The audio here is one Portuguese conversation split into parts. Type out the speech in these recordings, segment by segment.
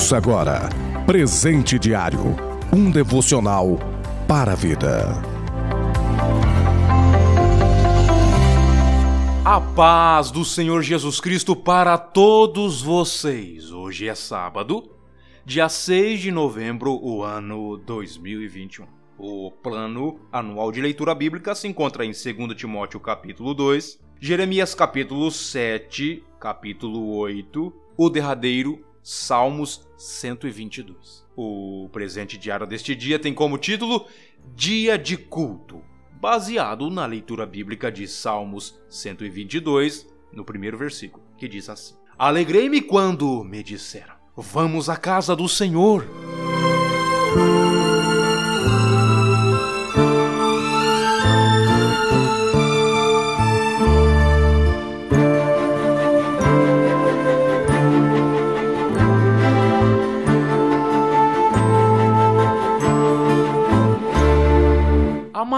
Ouça agora Presente Diário um devocional para a vida. A paz do Senhor Jesus Cristo para todos vocês. Hoje é sábado, dia 6 de novembro, o ano 2021. O plano anual de leitura bíblica se encontra em 2 Timóteo capítulo 2, Jeremias capítulo 7, capítulo 8, o derradeiro Salmos 122. O presente diário deste dia tem como título Dia de Culto, baseado na leitura bíblica de Salmos 122, no primeiro versículo, que diz assim: Alegrei-me quando me disseram: Vamos à casa do Senhor.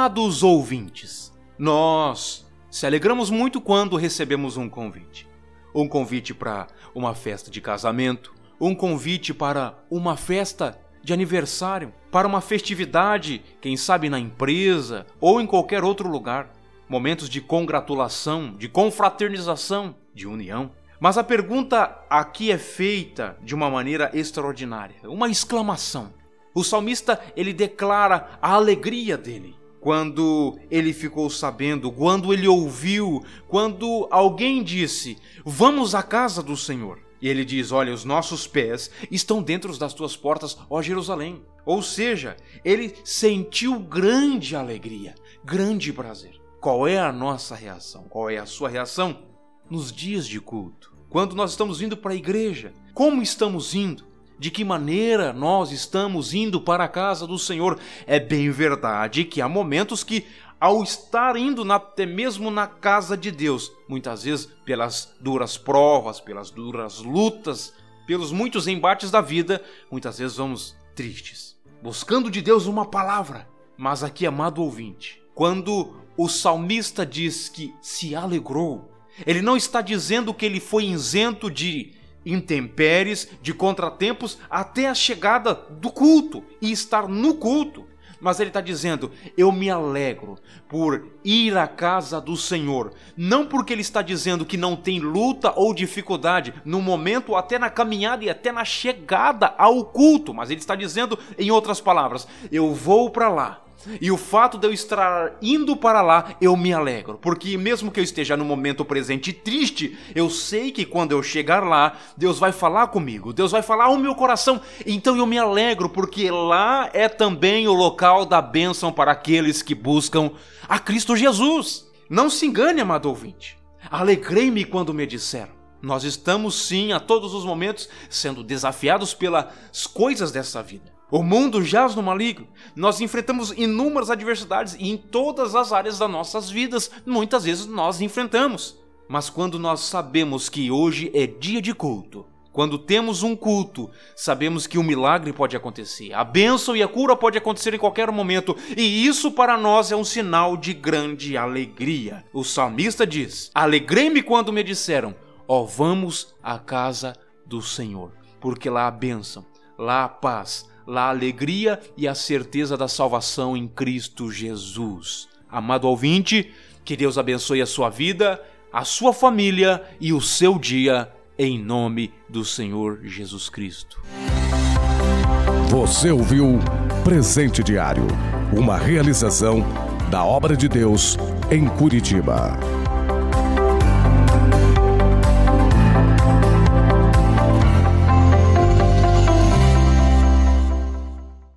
Amados ouvintes, nós se alegramos muito quando recebemos um convite. Um convite para uma festa de casamento, um convite para uma festa de aniversário, para uma festividade, quem sabe na empresa ou em qualquer outro lugar. Momentos de congratulação, de confraternização, de união. Mas a pergunta aqui é feita de uma maneira extraordinária, uma exclamação. O salmista ele declara a alegria dele quando ele ficou sabendo, quando ele ouviu, quando alguém disse: Vamos à casa do Senhor. E ele diz: Olha, os nossos pés estão dentro das tuas portas, ó Jerusalém. Ou seja, ele sentiu grande alegria, grande prazer. Qual é a nossa reação? Qual é a sua reação? Nos dias de culto, quando nós estamos indo para a igreja, como estamos indo? De que maneira nós estamos indo para a casa do Senhor. É bem verdade que há momentos que, ao estar indo na, até mesmo na casa de Deus, muitas vezes pelas duras provas, pelas duras lutas, pelos muitos embates da vida, muitas vezes vamos tristes, buscando de Deus uma palavra. Mas aqui, amado ouvinte, quando o salmista diz que se alegrou, ele não está dizendo que ele foi isento de intempéries, de contratempos, até a chegada do culto e estar no culto. Mas ele está dizendo: Eu me alegro por ir à casa do Senhor. Não porque ele está dizendo que não tem luta ou dificuldade no momento, até na caminhada e até na chegada ao culto. Mas ele está dizendo, em outras palavras: Eu vou para lá e o fato de eu estar indo para lá, eu me alegro, porque mesmo que eu esteja no momento presente triste, eu sei que quando eu chegar lá, Deus vai falar comigo, Deus vai falar ao meu coração. Então eu me alegro, porque lá é também o local da bênção para aqueles que buscam a Cristo Jesus. Não se engane, amado ouvinte. Alegrei-me quando me disseram. Nós estamos sim a todos os momentos sendo desafiados pelas coisas dessa vida. O mundo jaz no maligno. Nós enfrentamos inúmeras adversidades e em todas as áreas das nossas vidas, muitas vezes nós enfrentamos. Mas quando nós sabemos que hoje é dia de culto, quando temos um culto, sabemos que o um milagre pode acontecer, a bênção e a cura pode acontecer em qualquer momento, e isso para nós é um sinal de grande alegria. O salmista diz: Alegrei-me quando me disseram: Ó, oh, vamos à casa do Senhor, porque lá há bênção, lá há paz, a alegria e a certeza da salvação em Cristo Jesus. Amado ouvinte, que Deus abençoe a sua vida, a sua família e o seu dia, em nome do Senhor Jesus Cristo. Você ouviu Presente Diário, uma realização da obra de Deus em Curitiba.